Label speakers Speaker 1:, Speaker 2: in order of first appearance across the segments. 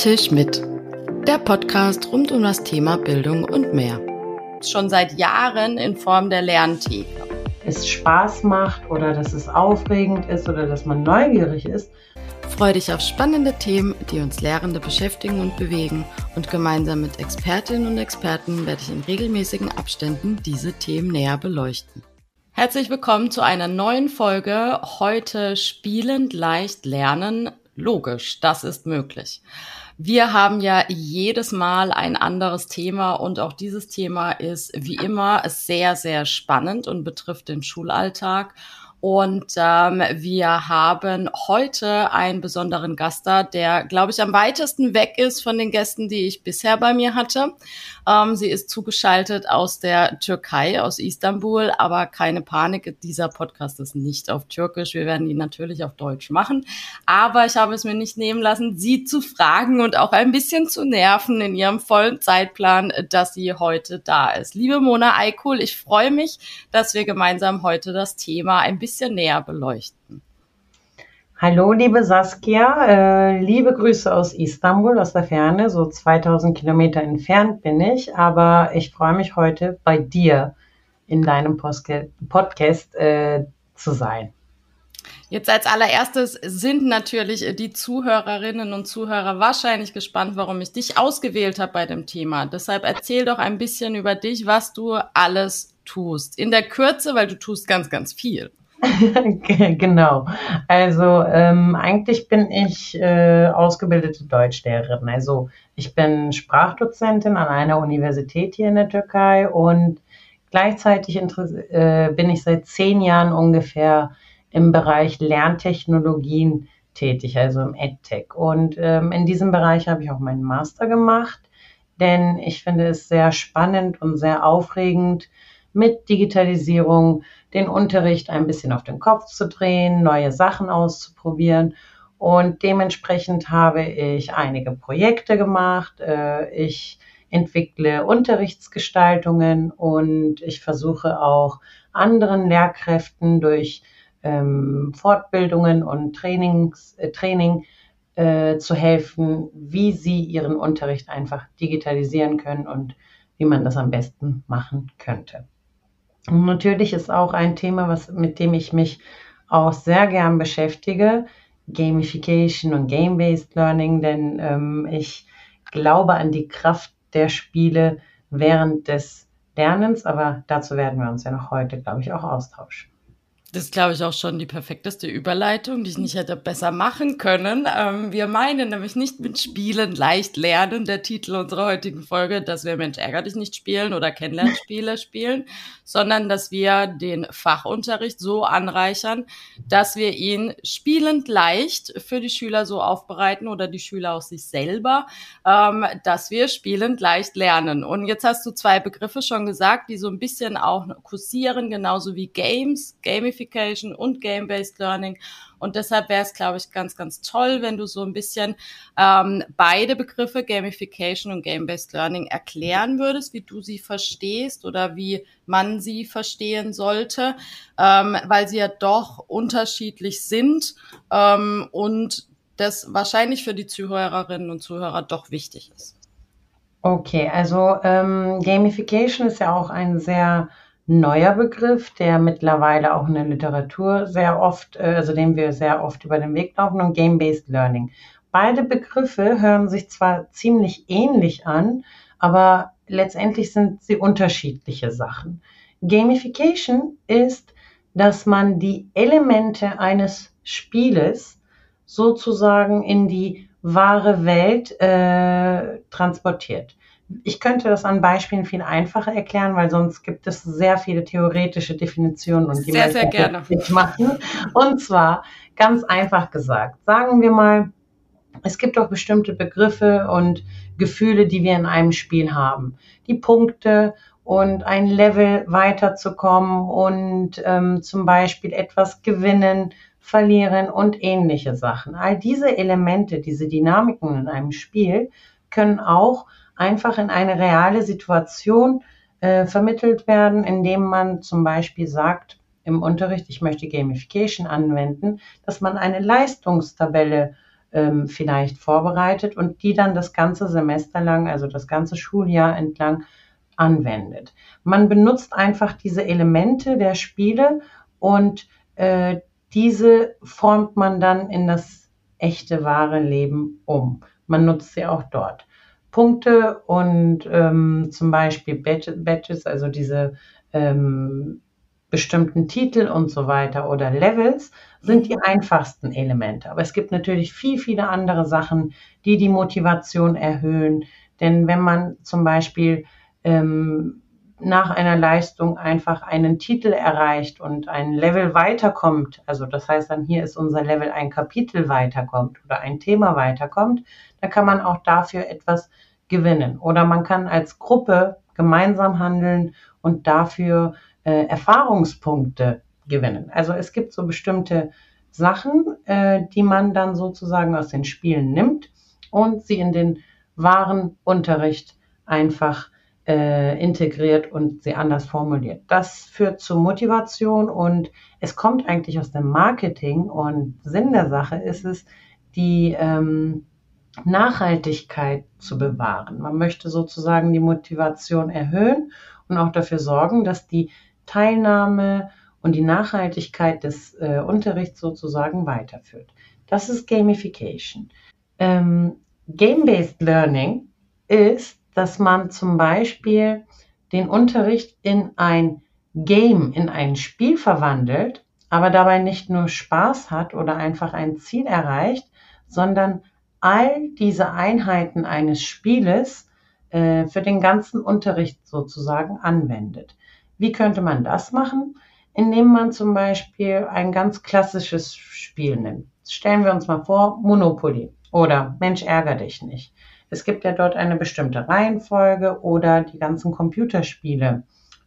Speaker 1: Tisch mit. Der Podcast rund um das Thema Bildung und mehr. Schon seit Jahren in Form der Lerntheke.
Speaker 2: Es Spaß macht oder dass es aufregend ist oder dass man neugierig ist.
Speaker 1: Freue dich auf spannende Themen, die uns Lehrende beschäftigen und bewegen. Und gemeinsam mit Expertinnen und Experten werde ich in regelmäßigen Abständen diese Themen näher beleuchten. Herzlich willkommen zu einer neuen Folge. Heute spielend leicht lernen. Logisch, das ist möglich. Wir haben ja jedes Mal ein anderes Thema und auch dieses Thema ist wie immer sehr, sehr spannend und betrifft den Schulalltag. Und ähm, wir haben heute einen besonderen Gast da, der, glaube ich, am weitesten weg ist von den Gästen, die ich bisher bei mir hatte. Ähm, sie ist zugeschaltet aus der Türkei, aus Istanbul, aber keine Panik, dieser Podcast ist nicht auf Türkisch. Wir werden ihn natürlich auf Deutsch machen. Aber ich habe es mir nicht nehmen lassen, sie zu fragen und auch ein bisschen zu nerven in ihrem vollen Zeitplan, dass sie heute da ist. Liebe Mona Eikul, ich freue mich, dass wir gemeinsam heute das Thema ein bisschen bisschen näher beleuchten.
Speaker 2: Hallo, liebe Saskia. Äh, liebe Grüße aus Istanbul, aus der Ferne. So 2000 Kilometer entfernt bin ich, aber ich freue mich heute bei dir in deinem Podcast äh, zu sein.
Speaker 1: Jetzt als allererstes sind natürlich die Zuhörerinnen und Zuhörer wahrscheinlich gespannt, warum ich dich ausgewählt habe bei dem Thema. Deshalb erzähl doch ein bisschen über dich, was du alles tust. In der Kürze, weil du tust ganz, ganz viel.
Speaker 2: genau. Also ähm, eigentlich bin ich äh, ausgebildete Deutschlehrerin. Also ich bin Sprachdozentin an einer Universität hier in der Türkei und gleichzeitig äh, bin ich seit zehn Jahren ungefähr im Bereich Lerntechnologien tätig, also im EdTech. Und ähm, in diesem Bereich habe ich auch meinen Master gemacht, denn ich finde es sehr spannend und sehr aufregend, mit Digitalisierung den Unterricht ein bisschen auf den Kopf zu drehen, neue Sachen auszuprobieren. Und dementsprechend habe ich einige Projekte gemacht. Äh, ich entwickle Unterrichtsgestaltungen und ich versuche auch anderen Lehrkräften durch ähm, Fortbildungen und Trainings, äh, Training äh, zu helfen, wie sie ihren Unterricht einfach digitalisieren können und wie man das am besten machen könnte. Und natürlich ist auch ein Thema, was, mit dem ich mich auch sehr gern beschäftige, Gamification und Game-Based Learning, denn ähm, ich glaube an die Kraft der Spiele während des Lernens, aber dazu werden wir uns ja noch heute, glaube ich, auch austauschen.
Speaker 1: Das ist, glaube ich, auch schon die perfekteste Überleitung, die ich nicht hätte besser machen können. Ähm, wir meinen nämlich nicht mit Spielen leicht lernen, der Titel unserer heutigen Folge, dass wir Mensch ärger dich nicht spielen oder Kennenlernspiele spielen, sondern dass wir den Fachunterricht so anreichern, dass wir ihn spielend leicht für die Schüler so aufbereiten oder die Schüler auch sich selber, ähm, dass wir spielend leicht lernen. Und jetzt hast du zwei Begriffe schon gesagt, die so ein bisschen auch kursieren, genauso wie Games, Gamification Gamification und Game-Based Learning. Und deshalb wäre es, glaube ich, ganz, ganz toll, wenn du so ein bisschen ähm, beide Begriffe, Gamification und Game-Based Learning, erklären würdest, wie du sie verstehst oder wie man sie verstehen sollte, ähm, weil sie ja doch unterschiedlich sind ähm, und das wahrscheinlich für die Zuhörerinnen und Zuhörer doch wichtig ist.
Speaker 2: Okay, also ähm, Gamification ist ja auch ein sehr neuer Begriff, der mittlerweile auch in der Literatur sehr oft, äh, also dem wir sehr oft über den Weg laufen und Game-Based Learning. Beide Begriffe hören sich zwar ziemlich ähnlich an, aber letztendlich sind sie unterschiedliche Sachen. Gamification ist, dass man die Elemente eines Spieles sozusagen in die wahre Welt äh, transportiert. Ich könnte das an Beispielen viel einfacher erklären, weil sonst gibt es sehr viele theoretische Definitionen und die
Speaker 1: sehr, sehr gerne
Speaker 2: machen. Und zwar ganz einfach gesagt, sagen wir mal, es gibt doch bestimmte Begriffe und Gefühle, die wir in einem Spiel haben. Die Punkte und ein Level weiterzukommen und ähm, zum Beispiel etwas gewinnen, verlieren und ähnliche Sachen. All diese Elemente, diese Dynamiken in einem Spiel können auch einfach in eine reale Situation äh, vermittelt werden, indem man zum Beispiel sagt, im Unterricht, ich möchte Gamification anwenden, dass man eine Leistungstabelle ähm, vielleicht vorbereitet und die dann das ganze Semester lang, also das ganze Schuljahr entlang anwendet. Man benutzt einfach diese Elemente der Spiele und äh, diese formt man dann in das echte, wahre Leben um. Man nutzt sie auch dort. Punkte und ähm, zum Beispiel Badges, also diese ähm, bestimmten Titel und so weiter oder Levels sind die einfachsten Elemente. Aber es gibt natürlich viel, viele andere Sachen, die die Motivation erhöhen. Denn wenn man zum Beispiel ähm, nach einer Leistung einfach einen Titel erreicht und ein Level weiterkommt, also das heißt dann hier ist unser Level ein Kapitel weiterkommt oder ein Thema weiterkommt, dann kann man auch dafür etwas gewinnen. Oder man kann als Gruppe gemeinsam handeln und dafür äh, Erfahrungspunkte gewinnen. Also es gibt so bestimmte Sachen, äh, die man dann sozusagen aus den Spielen nimmt und sie in den wahren Unterricht einfach äh, integriert und sie anders formuliert. Das führt zu Motivation und es kommt eigentlich aus dem Marketing und Sinn der Sache ist es, die ähm, Nachhaltigkeit zu bewahren. Man möchte sozusagen die Motivation erhöhen und auch dafür sorgen, dass die Teilnahme und die Nachhaltigkeit des äh, Unterrichts sozusagen weiterführt. Das ist Gamification. Ähm, Game-based Learning ist, dass man zum Beispiel den Unterricht in ein Game, in ein Spiel verwandelt, aber dabei nicht nur Spaß hat oder einfach ein Ziel erreicht, sondern all diese Einheiten eines Spieles äh, für den ganzen Unterricht sozusagen anwendet. Wie könnte man das machen? Indem man zum Beispiel ein ganz klassisches Spiel nimmt. Stellen wir uns mal vor, Monopoly oder Mensch ärger dich nicht. Es gibt ja dort eine bestimmte Reihenfolge oder die ganzen Computerspiele,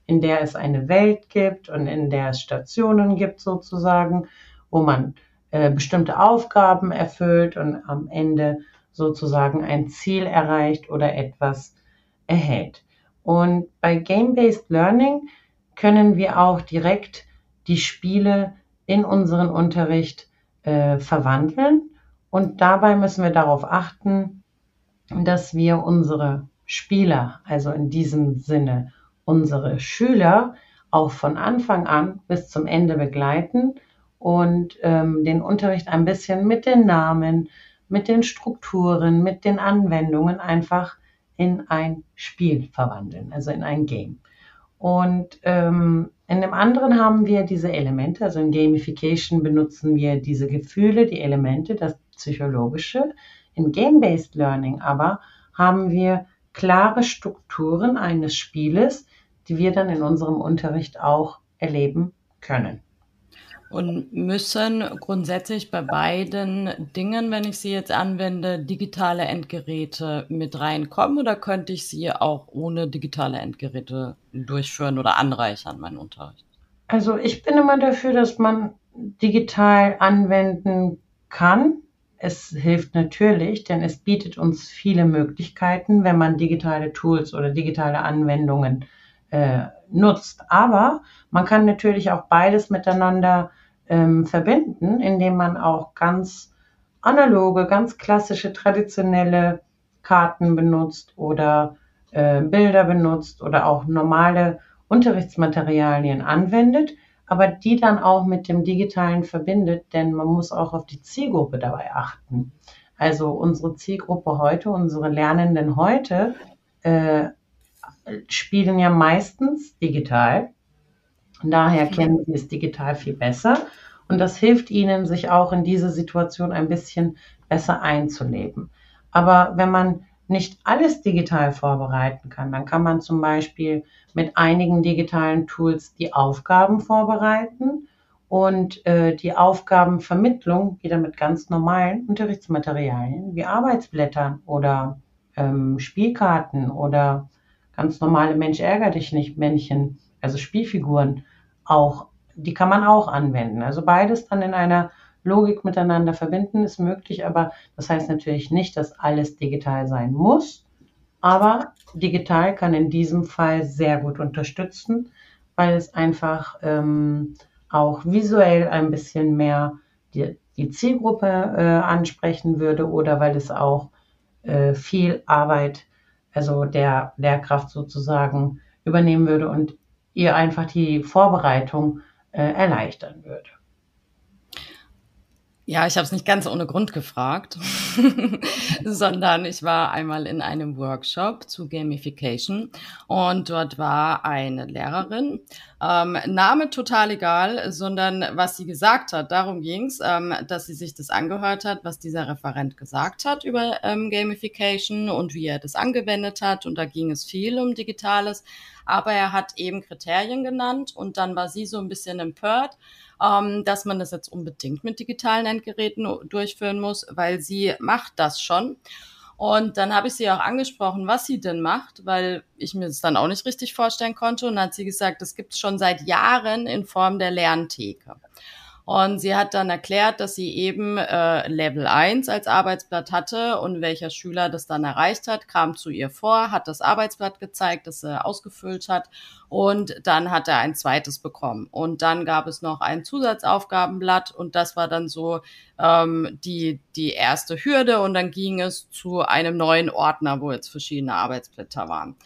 Speaker 2: in der es eine Welt gibt und in der es Stationen gibt sozusagen, wo man äh, bestimmte Aufgaben erfüllt und am Ende sozusagen ein Ziel erreicht oder etwas erhält. Und bei Game-Based Learning können wir auch direkt die Spiele in unseren Unterricht äh, verwandeln. Und dabei müssen wir darauf achten, dass wir unsere Spieler, also in diesem Sinne unsere Schüler, auch von Anfang an bis zum Ende begleiten und ähm, den Unterricht ein bisschen mit den Namen, mit den Strukturen, mit den Anwendungen einfach in ein Spiel verwandeln, also in ein Game. Und ähm, in dem anderen haben wir diese Elemente, also in Gamification benutzen wir diese Gefühle, die Elemente, das Psychologische. In Game-Based Learning aber haben wir klare Strukturen eines Spieles, die wir dann in unserem Unterricht auch erleben können.
Speaker 1: Und müssen grundsätzlich bei beiden Dingen, wenn ich sie jetzt anwende, digitale Endgeräte mit reinkommen oder könnte ich sie auch ohne digitale Endgeräte durchführen oder anreichern, meinen Unterricht?
Speaker 2: Also ich bin immer dafür, dass man digital anwenden kann. Es hilft natürlich, denn es bietet uns viele Möglichkeiten, wenn man digitale Tools oder digitale Anwendungen äh, nutzt. Aber man kann natürlich auch beides miteinander ähm, verbinden, indem man auch ganz analoge, ganz klassische, traditionelle Karten benutzt oder äh, Bilder benutzt oder auch normale Unterrichtsmaterialien anwendet, aber die dann auch mit dem Digitalen verbindet, denn man muss auch auf die Zielgruppe dabei achten. Also unsere Zielgruppe heute, unsere Lernenden heute äh, spielen ja meistens digital Daher kennen sie es digital viel besser. Und das hilft ihnen, sich auch in diese Situation ein bisschen besser einzuleben. Aber wenn man nicht alles digital vorbereiten kann, dann kann man zum Beispiel mit einigen digitalen Tools die Aufgaben vorbereiten und äh, die Aufgabenvermittlung wieder mit ganz normalen Unterrichtsmaterialien wie Arbeitsblättern oder ähm, Spielkarten oder ganz normale Mensch ärger dich nicht Männchen, also Spielfiguren auch, die kann man auch anwenden. Also beides dann in einer Logik miteinander verbinden ist möglich, aber das heißt natürlich nicht, dass alles digital sein muss. Aber digital kann in diesem Fall sehr gut unterstützen, weil es einfach ähm, auch visuell ein bisschen mehr die, die Zielgruppe äh, ansprechen würde oder weil es auch äh, viel Arbeit, also der Lehrkraft sozusagen übernehmen würde und ihr einfach die Vorbereitung äh, erleichtern würde.
Speaker 1: Ja, ich habe es nicht ganz ohne Grund gefragt, sondern ich war einmal in einem Workshop zu Gamification und dort war eine Lehrerin, ähm, Name total egal, sondern was sie gesagt hat. Darum ging's, ähm, dass sie sich das angehört hat, was dieser Referent gesagt hat über ähm, Gamification und wie er das angewendet hat. Und da ging es viel um Digitales, aber er hat eben Kriterien genannt und dann war sie so ein bisschen empört ähm, dass man das jetzt unbedingt mit digitalen Endgeräten durchführen muss, weil sie macht das schon. Und dann habe ich sie auch angesprochen, was sie denn macht, weil ich mir das dann auch nicht richtig vorstellen konnte. Und dann hat sie gesagt, das gibt es schon seit Jahren in Form der Lerntheke. Und sie hat dann erklärt, dass sie eben äh, Level 1 als Arbeitsblatt hatte und welcher Schüler das dann erreicht hat, kam zu ihr vor, hat das Arbeitsblatt gezeigt, das er ausgefüllt hat und dann hat er ein zweites bekommen. Und dann gab es noch ein Zusatzaufgabenblatt und das war dann so ähm, die, die erste Hürde und dann ging es zu einem neuen Ordner, wo jetzt verschiedene Arbeitsblätter waren.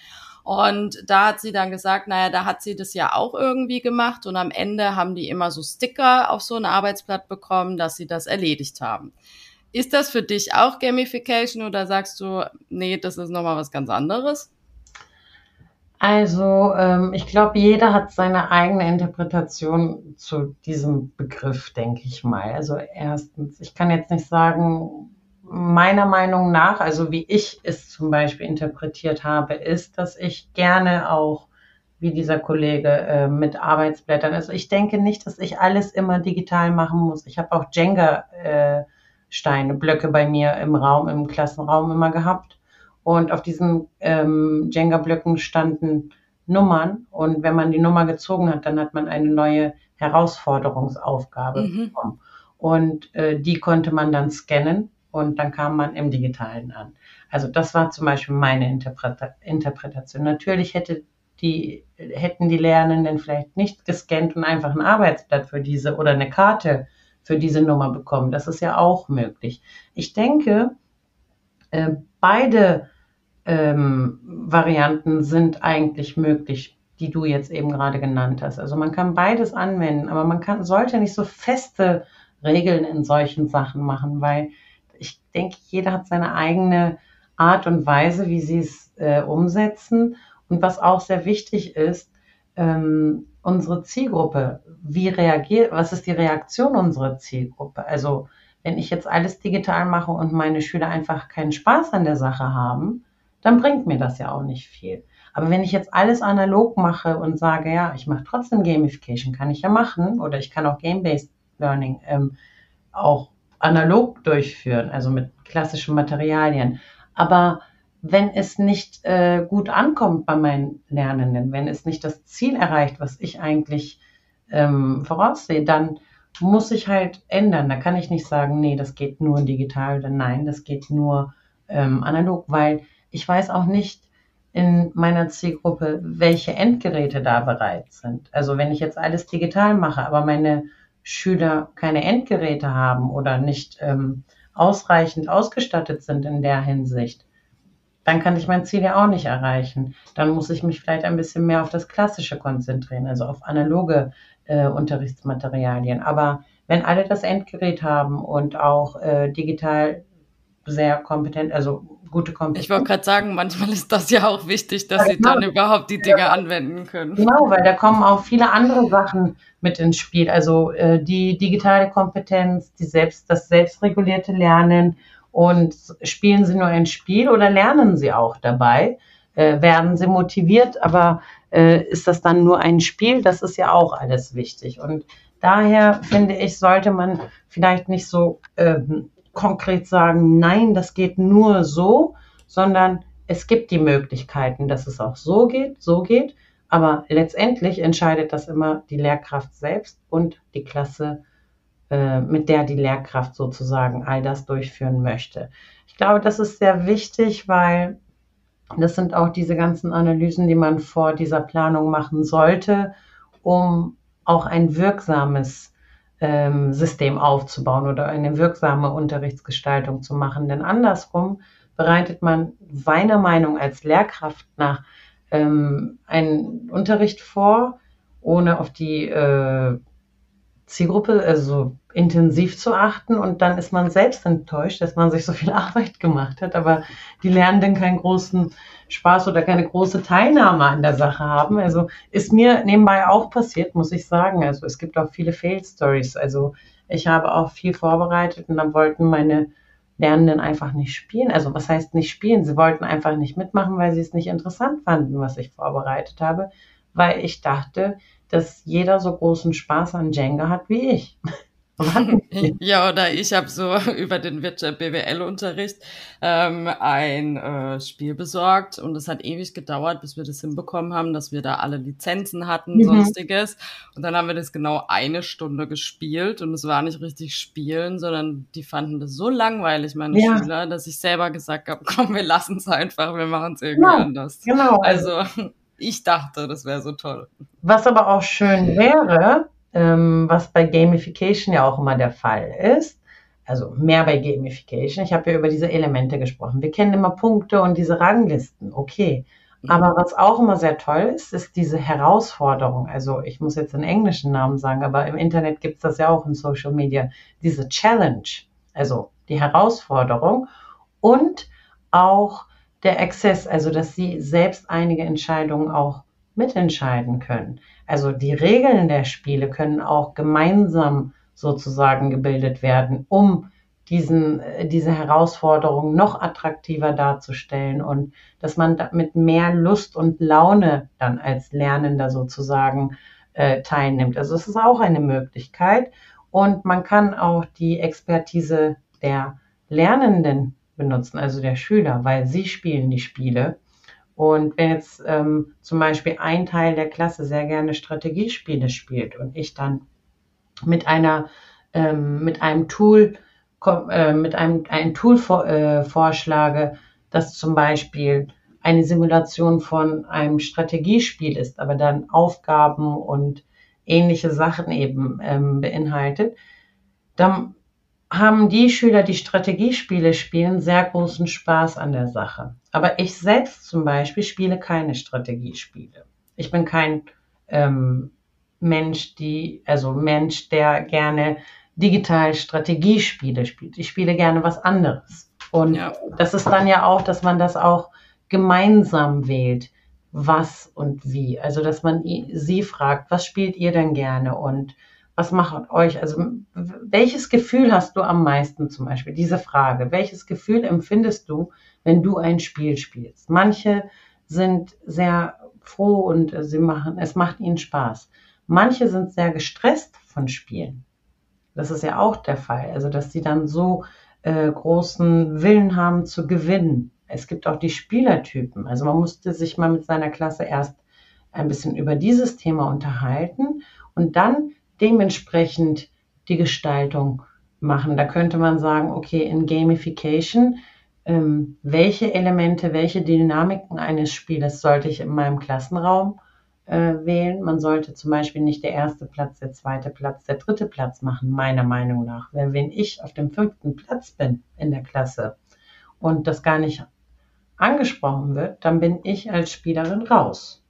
Speaker 1: Und da hat sie dann gesagt, naja, da hat sie das ja auch irgendwie gemacht und am Ende haben die immer so Sticker auf so ein Arbeitsblatt bekommen, dass sie das erledigt haben. Ist das für dich auch Gamification oder sagst du, nee, das ist nochmal was ganz anderes?
Speaker 2: Also, ähm, ich glaube, jeder hat seine eigene Interpretation zu diesem Begriff, denke ich mal. Also erstens, ich kann jetzt nicht sagen, meiner Meinung nach, also wie ich es zum Beispiel interpretiert habe, ist, dass ich gerne auch, wie dieser Kollege, äh, mit Arbeitsblättern, also ich denke nicht, dass ich alles immer digital machen muss. Ich habe auch Jenga-Steine, Blöcke bei mir im Raum, im Klassenraum immer gehabt. Und auf diesen ähm, Jenga-Blöcken standen Nummern. Und wenn man die Nummer gezogen hat, dann hat man eine neue Herausforderungsaufgabe mhm. bekommen. Und äh, die konnte man dann scannen und dann kam man im Digitalen an. Also das war zum Beispiel meine Interpreta Interpretation. Natürlich hätte die, hätten die Lernenden vielleicht nicht gescannt und einfach ein Arbeitsblatt für diese oder eine Karte für diese Nummer bekommen. Das ist ja auch möglich. Ich denke, äh, beide ähm, Varianten sind eigentlich möglich, die du jetzt eben gerade genannt hast. Also man kann beides anwenden, aber man kann, sollte nicht so feste Regeln in solchen Sachen machen, weil ich denke, jeder hat seine eigene Art und Weise, wie sie es äh, umsetzen. Und was auch sehr wichtig ist, ähm, unsere Zielgruppe, wie reagiert, was ist die Reaktion unserer Zielgruppe? Also wenn ich jetzt alles digital mache und meine Schüler einfach keinen Spaß an der Sache haben, dann bringt mir das ja auch nicht viel. Aber wenn ich jetzt alles analog mache und sage, ja, ich mache trotzdem Gamification, kann ich ja machen, oder ich kann auch Game-Based Learning ähm, auch analog durchführen, also mit klassischen Materialien. Aber wenn es nicht äh, gut ankommt bei meinen Lernenden, wenn es nicht das Ziel erreicht, was ich eigentlich ähm, voraussehe, dann muss ich halt ändern. Da kann ich nicht sagen, nee, das geht nur digital oder nein, das geht nur ähm, analog, weil ich weiß auch nicht in meiner Zielgruppe, welche Endgeräte da bereit sind. Also wenn ich jetzt alles digital mache, aber meine Schüler keine Endgeräte haben oder nicht ähm, ausreichend ausgestattet sind in der Hinsicht, dann kann ich mein Ziel ja auch nicht erreichen. Dann muss ich mich vielleicht ein bisschen mehr auf das Klassische konzentrieren, also auf analoge äh, Unterrichtsmaterialien. Aber wenn alle das Endgerät haben und auch äh, digital sehr kompetent, also gute Kompetenz.
Speaker 1: Ich wollte gerade sagen, manchmal ist das ja auch wichtig, dass ja, sie dann genau. überhaupt die Dinge ja. anwenden können.
Speaker 2: Genau, weil da kommen auch viele andere Sachen mit ins Spiel. Also äh, die digitale Kompetenz, die selbst, das selbstregulierte Lernen und spielen sie nur ein Spiel oder lernen sie auch dabei? Äh, werden sie motiviert, aber äh, ist das dann nur ein Spiel? Das ist ja auch alles wichtig. Und daher finde ich, sollte man vielleicht nicht so ähm, konkret sagen, nein, das geht nur so, sondern es gibt die Möglichkeiten, dass es auch so geht, so geht. Aber letztendlich entscheidet das immer die Lehrkraft selbst und die Klasse, äh, mit der die Lehrkraft sozusagen all das durchführen möchte. Ich glaube, das ist sehr wichtig, weil das sind auch diese ganzen Analysen, die man vor dieser Planung machen sollte, um auch ein wirksames ähm, System aufzubauen oder eine wirksame Unterrichtsgestaltung zu machen. Denn andersrum bereitet man seiner Meinung als Lehrkraft nach ähm, einen Unterricht vor, ohne auf die äh, Zielgruppe also intensiv zu achten und dann ist man selbst enttäuscht, dass man sich so viel Arbeit gemacht hat, aber die Lernenden keinen großen Spaß oder keine große Teilnahme an der Sache haben. Also ist mir nebenbei auch passiert, muss ich sagen. Also es gibt auch viele Fail-Stories. Also ich habe auch viel vorbereitet und dann wollten meine Lernenden einfach nicht spielen. Also was heißt nicht spielen? Sie wollten einfach nicht mitmachen, weil sie es nicht interessant fanden, was ich vorbereitet habe, weil ich dachte, dass jeder so großen Spaß an Jenga hat wie ich.
Speaker 1: ja, oder ich habe so über den BWL-Unterricht ähm, ein äh, Spiel besorgt und es hat ewig gedauert, bis wir das hinbekommen haben, dass wir da alle Lizenzen hatten, mhm. sonstiges. Und dann haben wir das genau eine Stunde gespielt und es war nicht richtig spielen, sondern die fanden das so langweilig, meine ja. Schüler, dass ich selber gesagt habe, komm, wir lassen es einfach, wir machen es irgendwie ja, anders. Genau. Also ich dachte, das wäre so toll.
Speaker 2: Was aber auch schön wäre, ähm, was bei Gamification ja auch immer der Fall ist, also mehr bei Gamification. Ich habe ja über diese Elemente gesprochen. Wir kennen immer Punkte und diese Ranglisten, okay. Mhm. Aber was auch immer sehr toll ist, ist diese Herausforderung. Also ich muss jetzt den englischen Namen sagen, aber im Internet gibt es das ja auch in Social Media. Diese Challenge, also die Herausforderung und auch der Access, also dass sie selbst einige Entscheidungen auch mitentscheiden können. Also die Regeln der Spiele können auch gemeinsam sozusagen gebildet werden, um diesen, diese Herausforderung noch attraktiver darzustellen und dass man mit mehr Lust und Laune dann als Lernender sozusagen äh, teilnimmt. Also es ist auch eine Möglichkeit und man kann auch die Expertise der Lernenden benutzen, also der Schüler, weil sie spielen die Spiele. Und wenn jetzt ähm, zum Beispiel ein Teil der Klasse sehr gerne Strategiespiele spielt und ich dann mit einer ähm, mit einem Tool äh, mit einem ein Tool vor, äh, vorschlage, das zum Beispiel eine Simulation von einem Strategiespiel ist, aber dann Aufgaben und ähnliche Sachen eben ähm, beinhaltet, dann haben die Schüler, die Strategiespiele spielen, sehr großen Spaß an der Sache. Aber ich selbst zum Beispiel spiele keine Strategiespiele. Ich bin kein ähm, Mensch, die, also Mensch, der gerne digital Strategiespiele spielt. Ich spiele gerne was anderes. Und ja. das ist dann ja auch, dass man das auch gemeinsam wählt, was und wie. Also, dass man sie fragt, was spielt ihr denn gerne? Und was macht euch, also welches Gefühl hast du am meisten zum Beispiel? Diese Frage, welches Gefühl empfindest du, wenn du ein Spiel spielst? Manche sind sehr froh und sie machen, es macht ihnen Spaß. Manche sind sehr gestresst von Spielen. Das ist ja auch der Fall. Also, dass sie dann so äh, großen Willen haben zu gewinnen. Es gibt auch die Spielertypen. Also man musste sich mal mit seiner Klasse erst ein bisschen über dieses Thema unterhalten und dann dementsprechend die Gestaltung machen. Da könnte man sagen, okay, in Gamification, ähm, welche Elemente, welche Dynamiken eines Spieles sollte ich in meinem Klassenraum äh, wählen? Man sollte zum Beispiel nicht der erste Platz, der zweite Platz, der dritte Platz machen, meiner Meinung nach. Weil wenn ich auf dem fünften Platz bin in der Klasse und das gar nicht angesprochen wird, dann bin ich als Spielerin raus.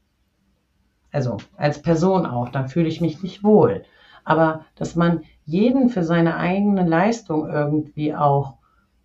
Speaker 2: Also als Person auch, dann fühle ich mich nicht wohl aber dass man jeden für seine eigene Leistung irgendwie auch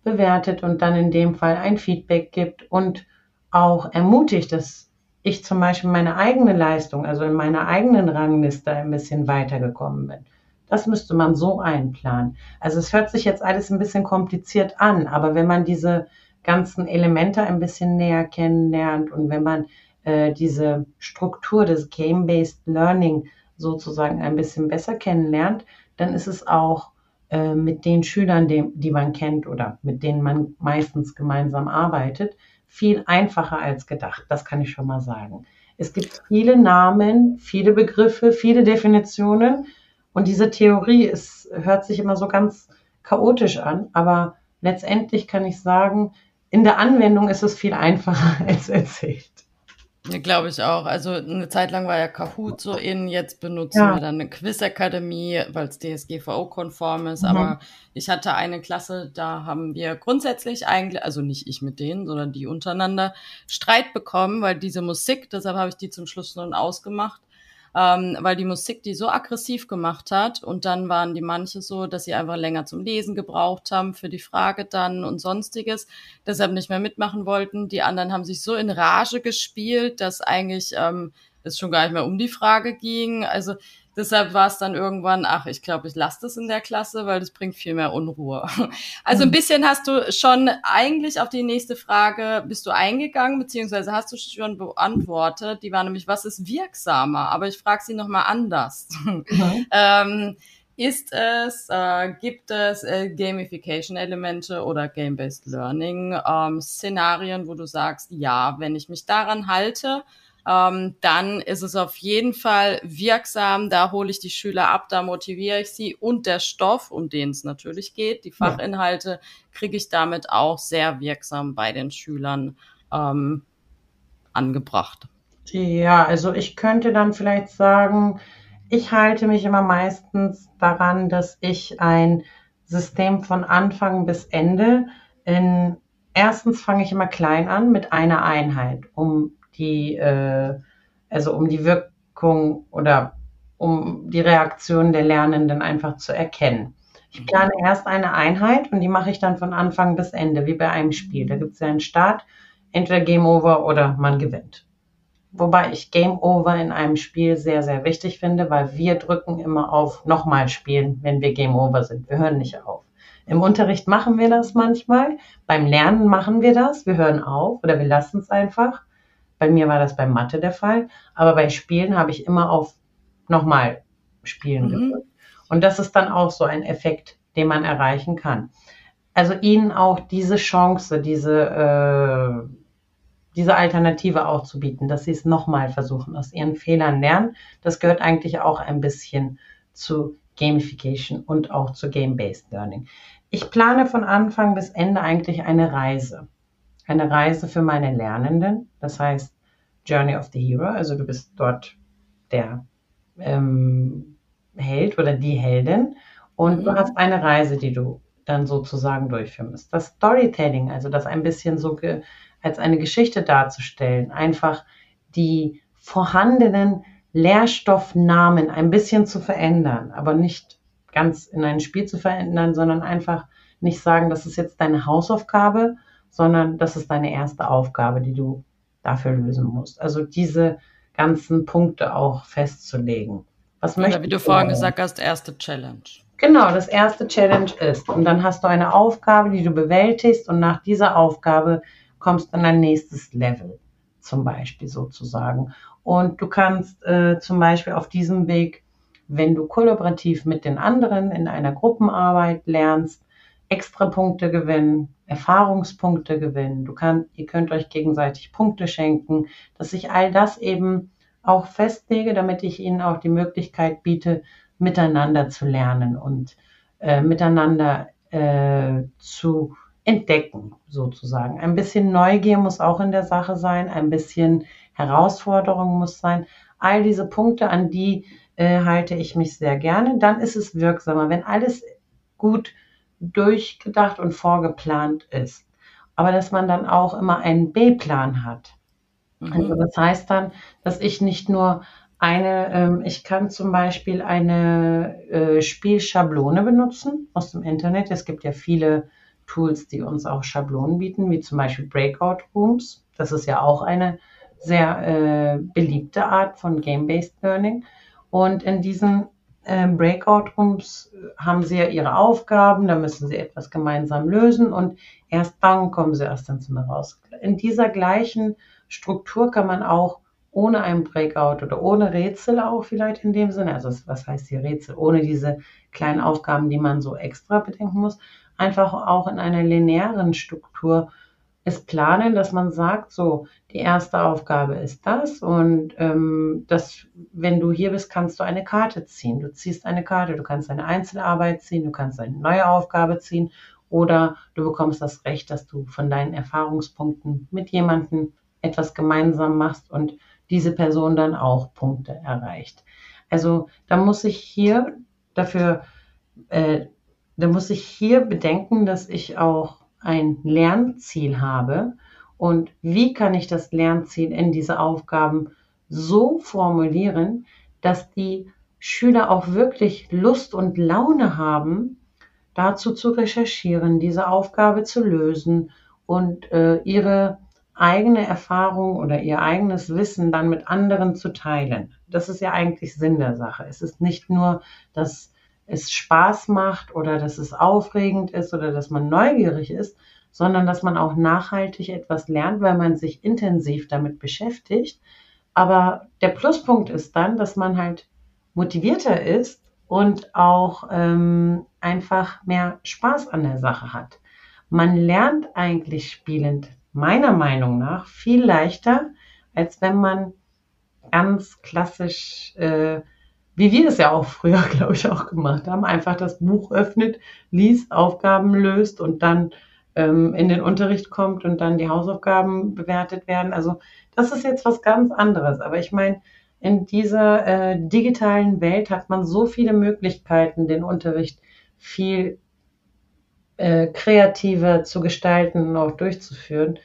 Speaker 2: bewertet und dann in dem Fall ein Feedback gibt und auch ermutigt, dass ich zum Beispiel meine eigene Leistung, also in meiner eigenen Rangliste ein bisschen weitergekommen bin. Das müsste man so einplanen. Also es hört sich jetzt alles ein bisschen kompliziert an, aber wenn man diese ganzen Elemente ein bisschen näher kennenlernt und wenn man äh, diese Struktur des Game-Based Learning sozusagen ein bisschen besser kennenlernt, dann ist es auch äh, mit den Schülern, die, die man kennt oder mit denen man meistens gemeinsam arbeitet, viel einfacher als gedacht. Das kann ich schon mal sagen. Es gibt viele Namen, viele Begriffe, viele Definitionen und diese Theorie ist, hört sich immer so ganz chaotisch an, aber letztendlich kann ich sagen, in der Anwendung ist es viel einfacher als erzählt.
Speaker 1: Ja, glaube ich auch. Also eine Zeit lang war ja Kahoot so in, jetzt benutzen ja. wir dann eine Quizakademie, weil es DSGVO-konform ist. Mhm. Aber ich hatte eine Klasse, da haben wir grundsätzlich eigentlich, also nicht ich mit denen, sondern die untereinander, Streit bekommen, weil diese Musik, deshalb habe ich die zum Schluss nun ausgemacht, ähm, weil die Musik die so aggressiv gemacht hat und dann waren die manche so, dass sie einfach länger zum Lesen gebraucht haben für die Frage dann und sonstiges, deshalb nicht mehr mitmachen wollten. Die anderen haben sich so in Rage gespielt, dass eigentlich ähm, es schon gar nicht mehr um die Frage ging. Also Deshalb war es dann irgendwann, ach, ich glaube, ich lasse das in der Klasse, weil das bringt viel mehr Unruhe. Also ein mhm. bisschen hast du schon eigentlich auf die nächste Frage bist du eingegangen, beziehungsweise hast du schon beantwortet. Die war nämlich, was ist wirksamer? Aber ich frage sie nochmal anders. Mhm. ähm, ist es, äh, gibt es äh, Gamification-Elemente oder Game-Based Learning-Szenarien, ähm, wo du sagst, ja, wenn ich mich daran halte, ähm, dann ist es auf jeden Fall wirksam. Da hole ich die Schüler ab, da motiviere ich sie und der Stoff, um den es natürlich geht, die Fachinhalte, kriege ich damit auch sehr wirksam bei den Schülern ähm, angebracht.
Speaker 2: Ja, also ich könnte dann vielleicht sagen, ich halte mich immer meistens daran, dass ich ein System von Anfang bis Ende in erstens fange ich immer klein an mit einer Einheit, um die, äh, also um die Wirkung oder um die Reaktion der Lernenden einfach zu erkennen. Ich plane erst eine Einheit und die mache ich dann von Anfang bis Ende, wie bei einem Spiel. Da gibt es ja einen Start, entweder Game Over oder man gewinnt. Wobei ich Game Over in einem Spiel sehr, sehr wichtig finde, weil wir drücken immer auf nochmal spielen, wenn wir Game Over sind. Wir hören nicht auf. Im Unterricht machen wir das manchmal. Beim Lernen machen wir das. Wir hören auf oder wir lassen es einfach. Bei mir war das bei Mathe der Fall. Aber bei Spielen habe ich immer auf nochmal Spielen mhm. gedrückt. Und das ist dann auch so ein Effekt, den man erreichen kann. Also ihnen auch diese Chance, diese, äh, diese Alternative auch zu bieten, dass sie es nochmal versuchen, aus ihren Fehlern lernen. Das gehört eigentlich auch ein bisschen zu Gamification und auch zu Game-Based Learning. Ich plane von Anfang bis Ende eigentlich eine Reise eine Reise für meine Lernenden. Das heißt Journey of the Hero. Also du bist dort der ähm, Held oder die Heldin und mhm. du hast eine Reise, die du dann sozusagen durchführen musst. Das Storytelling, also das ein bisschen so als eine Geschichte darzustellen, einfach die vorhandenen Lehrstoffnamen ein bisschen zu verändern, aber nicht ganz in ein Spiel zu verändern, sondern einfach nicht sagen, das ist jetzt deine Hausaufgabe, sondern das ist deine erste Aufgabe, die du dafür lösen musst. Also diese ganzen Punkte auch festzulegen.
Speaker 1: Was Oder wie du vorhin gesagt hast, erste Challenge.
Speaker 2: Genau, das erste Challenge ist. Und dann hast du eine Aufgabe, die du bewältigst und nach dieser Aufgabe kommst du in ein nächstes Level, zum Beispiel sozusagen. Und du kannst äh, zum Beispiel auf diesem Weg, wenn du kollaborativ mit den anderen in einer Gruppenarbeit lernst, extra Punkte gewinnen, Erfahrungspunkte gewinnen. Du kann, ihr könnt euch gegenseitig Punkte schenken, dass ich all das eben auch festlege, damit ich ihnen auch die Möglichkeit biete, miteinander zu lernen und äh, miteinander äh, zu entdecken, sozusagen. Ein bisschen Neugier muss auch in der Sache sein, ein bisschen Herausforderung muss sein. All diese Punkte, an die äh, halte ich mich sehr gerne. Dann ist es wirksamer, wenn alles gut durchgedacht und vorgeplant ist. Aber dass man dann auch immer einen B-Plan hat. Mhm. Also das heißt dann, dass ich nicht nur eine, ähm, ich kann zum Beispiel eine äh, Spielschablone benutzen aus dem Internet. Es gibt ja viele Tools, die uns auch Schablonen bieten, wie zum Beispiel Breakout Rooms. Das ist ja auch eine sehr äh, beliebte Art von Game-Based Learning. Und in diesen ähm, Breakout-Rooms äh, haben sie ja ihre Aufgaben, da müssen sie etwas gemeinsam lösen und erst dann kommen sie erst ins Zimmer raus. In dieser gleichen Struktur kann man auch ohne ein Breakout oder ohne Rätsel auch vielleicht in dem Sinne, also was heißt hier Rätsel, ohne diese kleinen Aufgaben, die man so extra bedenken muss, einfach auch in einer linearen Struktur es planen, dass man sagt, so, die erste Aufgabe ist das und ähm, das, wenn du hier bist, kannst du eine Karte ziehen. Du ziehst eine Karte, du kannst eine Einzelarbeit ziehen, du kannst eine neue Aufgabe ziehen oder du bekommst das Recht, dass du von deinen Erfahrungspunkten mit jemandem etwas gemeinsam machst und diese Person dann auch Punkte erreicht. Also da muss ich hier dafür, äh, da muss ich hier bedenken, dass ich auch ein Lernziel habe und wie kann ich das Lernziel in diese Aufgaben so formulieren, dass die Schüler auch wirklich Lust und Laune haben, dazu zu recherchieren, diese Aufgabe zu lösen und äh, ihre eigene Erfahrung oder ihr eigenes Wissen dann mit anderen zu teilen. Das ist ja eigentlich Sinn der Sache. Es ist nicht nur, dass es Spaß macht oder dass es aufregend ist oder dass man neugierig ist, sondern dass man auch nachhaltig etwas lernt, weil man sich intensiv damit beschäftigt. Aber der Pluspunkt ist dann, dass man halt motivierter ist und auch ähm, einfach mehr Spaß an der Sache hat. Man lernt eigentlich spielend, meiner Meinung nach, viel leichter, als wenn man ganz klassisch, äh, wie wir es ja auch früher, glaube ich, auch gemacht haben, einfach das Buch öffnet, liest, Aufgaben löst und dann ähm, in den Unterricht kommt und dann die Hausaufgaben bewertet werden. Also das ist jetzt was ganz anderes. Aber ich meine, in dieser äh, digitalen Welt hat man so viele Möglichkeiten, den Unterricht viel äh, kreativer zu gestalten und auch durchzuführen.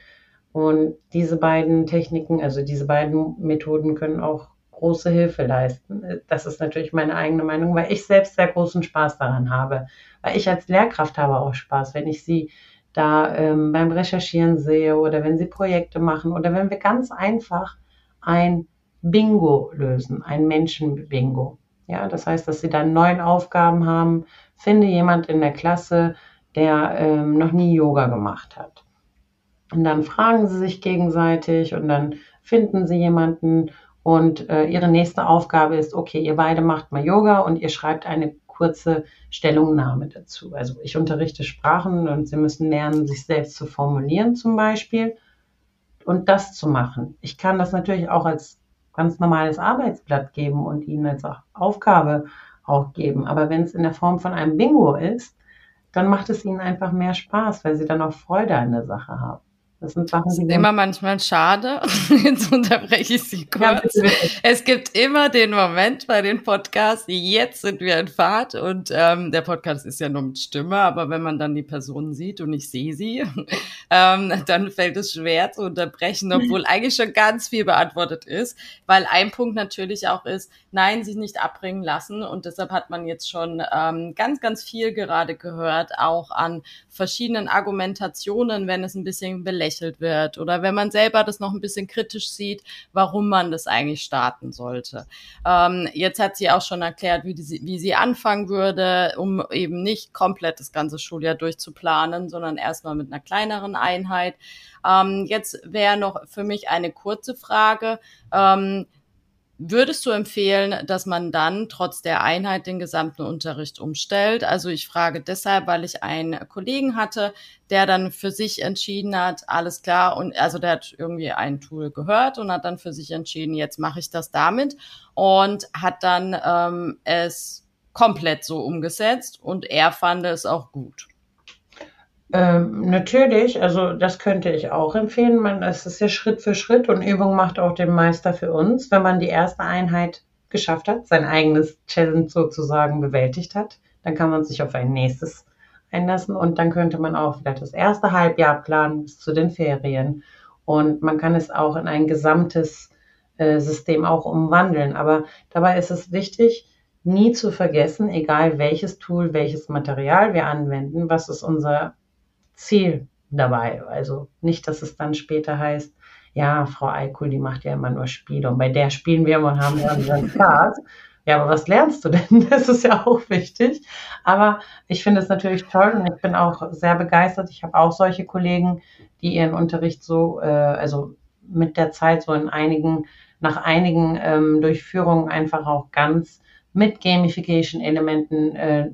Speaker 2: Und diese beiden Techniken, also diese beiden Methoden können auch große Hilfe leisten. Das ist natürlich meine eigene Meinung, weil ich selbst sehr großen Spaß daran habe. Weil ich als Lehrkraft habe auch Spaß, wenn ich sie da ähm, beim Recherchieren sehe oder wenn sie Projekte machen oder wenn wir ganz einfach ein Bingo lösen, ein Menschenbingo. Ja, das heißt, dass sie dann neun Aufgaben haben. Finde jemand in der Klasse, der ähm, noch nie Yoga gemacht hat. Und dann fragen sie sich gegenseitig und dann finden sie jemanden und äh, ihre nächste Aufgabe ist, okay, ihr beide macht mal Yoga und ihr schreibt eine kurze Stellungnahme dazu. Also ich unterrichte Sprachen und sie müssen lernen, sich selbst zu formulieren zum Beispiel und das zu machen. Ich kann das natürlich auch als ganz normales Arbeitsblatt geben und ihnen als Aufgabe auch geben. Aber wenn es in der Form von einem Bingo ist, dann macht es ihnen einfach mehr Spaß, weil sie dann auch Freude an der Sache haben.
Speaker 1: Das sind Sachen, die. Immer manchmal schade. Jetzt unterbreche ich Sie kurz. Ja, es gibt immer den Moment bei den Podcasts, jetzt sind wir in Fahrt und ähm, der Podcast ist ja nur mit Stimme, aber wenn man dann die Person sieht und ich sehe sie, ähm, dann fällt es schwer zu unterbrechen, obwohl eigentlich schon ganz viel beantwortet ist, weil ein Punkt natürlich auch ist, nein, sich nicht abbringen lassen und deshalb hat man jetzt schon ähm, ganz, ganz viel gerade gehört, auch an verschiedenen Argumentationen, wenn es ein bisschen belächelt belächelt wird oder wenn man selber das noch ein bisschen kritisch sieht, warum man das eigentlich starten sollte. Ähm, jetzt hat sie auch schon erklärt, wie, die, wie sie anfangen würde, um eben nicht komplett das ganze Schuljahr durchzuplanen, sondern erstmal mit einer kleineren Einheit. Ähm, jetzt wäre noch für mich eine kurze Frage. Ähm, Würdest du empfehlen, dass man dann trotz der Einheit den gesamten Unterricht umstellt? Also ich frage deshalb, weil ich einen Kollegen hatte, der dann für sich entschieden hat, alles klar, und also der hat irgendwie ein Tool gehört und hat dann für sich entschieden, jetzt mache ich das damit und hat dann ähm, es komplett so umgesetzt und er fand es auch gut.
Speaker 2: Ähm, natürlich, also das könnte ich auch empfehlen. Man, es ist ja Schritt für Schritt und Übung macht auch den Meister für uns. Wenn man die erste Einheit geschafft hat, sein eigenes Challenge sozusagen bewältigt hat, dann kann man sich auf ein nächstes einlassen und dann könnte man auch vielleicht das erste Halbjahr planen bis zu den Ferien und man kann es auch in ein gesamtes äh, System auch umwandeln. Aber dabei ist es wichtig, nie zu vergessen, egal welches Tool, welches Material wir anwenden, was ist unser Ziel dabei. Also nicht, dass es dann später heißt, ja, Frau Eikul, die macht ja immer nur Spiele und bei der spielen wir immer und haben ja unseren Spaß. Ja, aber was lernst du denn? Das ist ja auch wichtig. Aber ich finde es natürlich toll und ich bin auch sehr begeistert. Ich habe auch solche Kollegen, die ihren Unterricht so, äh, also mit der Zeit so in einigen, nach einigen ähm, Durchführungen einfach auch ganz mit Gamification-Elementen äh,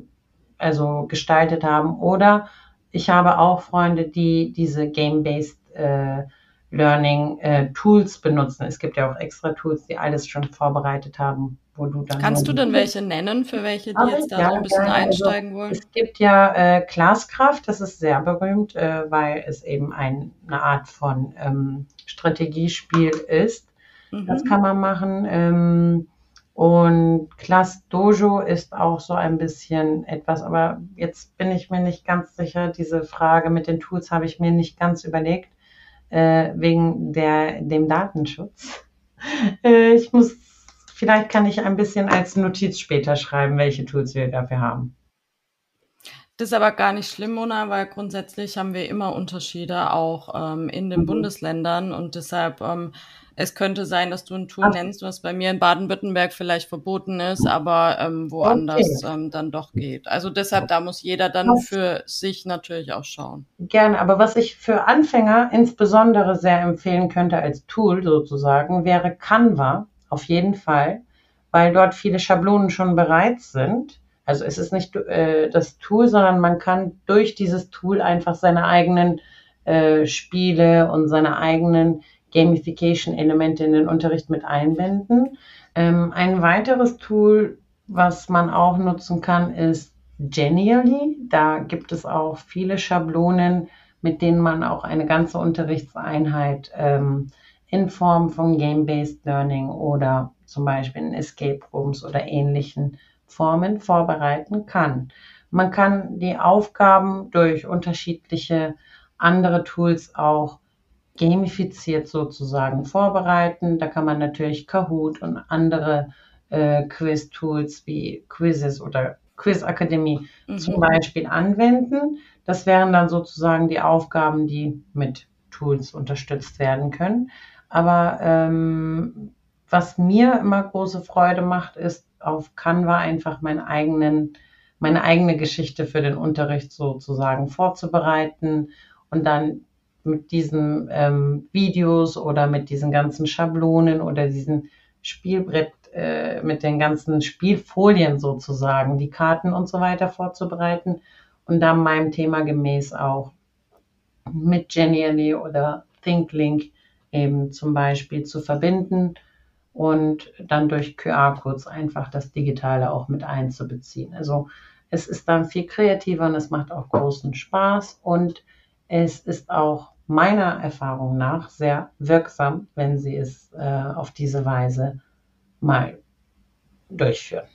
Speaker 2: also gestaltet haben oder ich habe auch Freunde, die diese Game-Based äh, Learning äh, Tools benutzen. Es gibt ja auch extra Tools, die alles schon vorbereitet haben, wo du dann.
Speaker 1: Kannst du denn welche nennen, für welche, die jetzt da ja, so ein bisschen gerne. Also einsteigen also, wollen?
Speaker 2: Es gibt ja äh, Classcraft, das ist sehr berühmt, äh, weil es eben ein, eine Art von ähm, Strategiespiel ist. Mhm. Das kann man machen. Ähm, und Class Dojo ist auch so ein bisschen etwas, aber jetzt bin ich mir nicht ganz sicher. Diese Frage mit den Tools habe ich mir nicht ganz überlegt, äh, wegen der, dem Datenschutz. Äh, ich muss, vielleicht kann ich ein bisschen als Notiz später schreiben, welche Tools wir dafür haben.
Speaker 1: Das ist aber gar nicht schlimm, Mona, weil grundsätzlich haben wir immer Unterschiede auch ähm, in den mhm. Bundesländern und deshalb ähm, es könnte sein, dass du ein Tool Ach. nennst, was bei mir in Baden-Württemberg vielleicht verboten ist, aber ähm, woanders okay. ähm, dann doch geht. Also deshalb, da muss jeder dann was? für sich natürlich auch schauen.
Speaker 2: Gerne, aber was ich für Anfänger insbesondere sehr empfehlen könnte als Tool sozusagen, wäre Canva auf jeden Fall, weil dort viele Schablonen schon bereit sind. Also es ist nicht äh, das Tool, sondern man kann durch dieses Tool einfach seine eigenen äh, Spiele und seine eigenen Gamification-Elemente in den Unterricht mit einbinden. Ähm, ein weiteres Tool, was man auch nutzen kann, ist Genially. Da gibt es auch viele Schablonen, mit denen man auch eine ganze Unterrichtseinheit ähm, in Form von Game-Based Learning oder zum Beispiel in Escape Rooms oder ähnlichen Formen vorbereiten kann. Man kann die Aufgaben durch unterschiedliche andere Tools auch gamifiziert sozusagen vorbereiten. Da kann man natürlich Kahoot und andere äh, Quiz-Tools wie Quizzes oder Quiz Akademie mhm. zum Beispiel anwenden. Das wären dann sozusagen die Aufgaben, die mit Tools unterstützt werden können. Aber ähm, was mir immer große Freude macht, ist auf Canva einfach meinen eigenen, meine eigene Geschichte für den Unterricht sozusagen vorzubereiten und dann mit diesen ähm, Videos oder mit diesen ganzen Schablonen oder diesen Spielbrett äh, mit den ganzen Spielfolien sozusagen, die Karten und so weiter vorzubereiten und dann meinem Thema gemäß auch mit Genially oder ThinkLink eben zum Beispiel zu verbinden und dann durch QR-Codes einfach das Digitale auch mit einzubeziehen. Also es ist dann viel kreativer und es macht auch großen Spaß und es ist auch meiner Erfahrung nach sehr wirksam, wenn Sie es äh, auf diese Weise mal durchführen.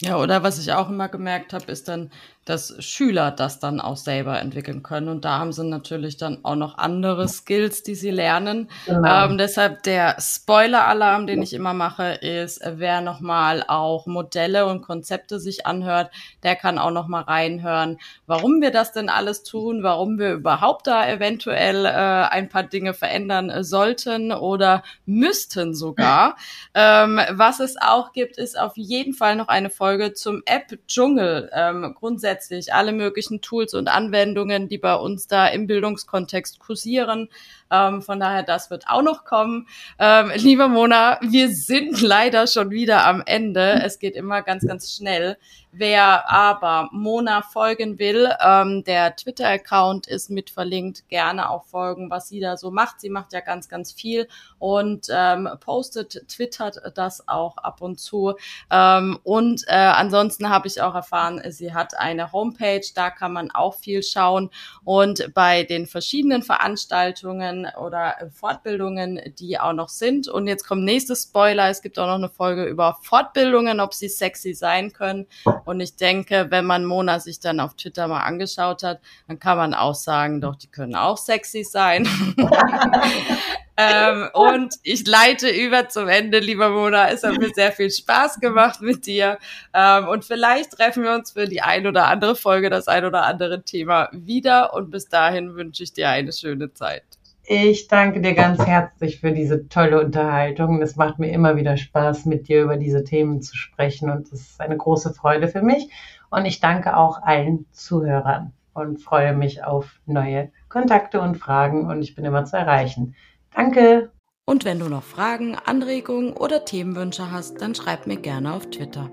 Speaker 1: Ja, oder was ich auch immer gemerkt habe, ist dann, dass Schüler das dann auch selber entwickeln können. Und da haben sie natürlich dann auch noch andere Skills, die sie lernen. Genau. Ähm, deshalb der Spoiler-Alarm, den ich immer mache, ist, wer nochmal auch Modelle und Konzepte sich anhört, der kann auch nochmal reinhören, warum wir das denn alles tun, warum wir überhaupt da eventuell äh, ein paar Dinge verändern sollten oder müssten sogar. ähm, was es auch gibt, ist auf jeden Fall noch eine Folge Folge zum App-Dschungel. Ähm, grundsätzlich alle möglichen Tools und Anwendungen, die bei uns da im Bildungskontext kursieren. Ähm, von daher, das wird auch noch kommen. Ähm, liebe Mona, wir sind leider schon wieder am Ende. Es geht immer ganz, ganz schnell. Wer aber Mona folgen will, ähm, der Twitter-Account ist mit verlinkt. Gerne auch folgen, was sie da so macht. Sie macht ja ganz, ganz viel und ähm, postet, twittert das auch ab und zu. Ähm, und äh, ansonsten habe ich auch erfahren, sie hat eine Homepage, da kann man auch viel schauen. Und bei den verschiedenen Veranstaltungen oder Fortbildungen, die auch noch sind. Und jetzt kommt nächstes Spoiler. Es gibt auch noch eine Folge über Fortbildungen, ob sie sexy sein können. Und ich denke, wenn man Mona sich dann auf Twitter mal angeschaut hat, dann kann man auch sagen, doch, die können auch sexy sein. ähm, und ich leite über zum Ende, lieber Mona. Es hat mir sehr viel Spaß gemacht mit dir. Ähm, und vielleicht treffen wir uns für die ein oder andere Folge, das ein oder andere Thema wieder. Und bis dahin wünsche ich dir eine schöne Zeit.
Speaker 2: Ich danke dir ganz herzlich für diese tolle Unterhaltung. Es macht mir immer wieder Spaß, mit dir über diese Themen zu sprechen und es ist eine große Freude für mich. Und ich danke auch allen Zuhörern und freue mich auf neue Kontakte und Fragen und ich bin immer zu erreichen. Danke.
Speaker 1: Und wenn du noch Fragen, Anregungen oder Themenwünsche hast, dann schreib mir gerne auf Twitter.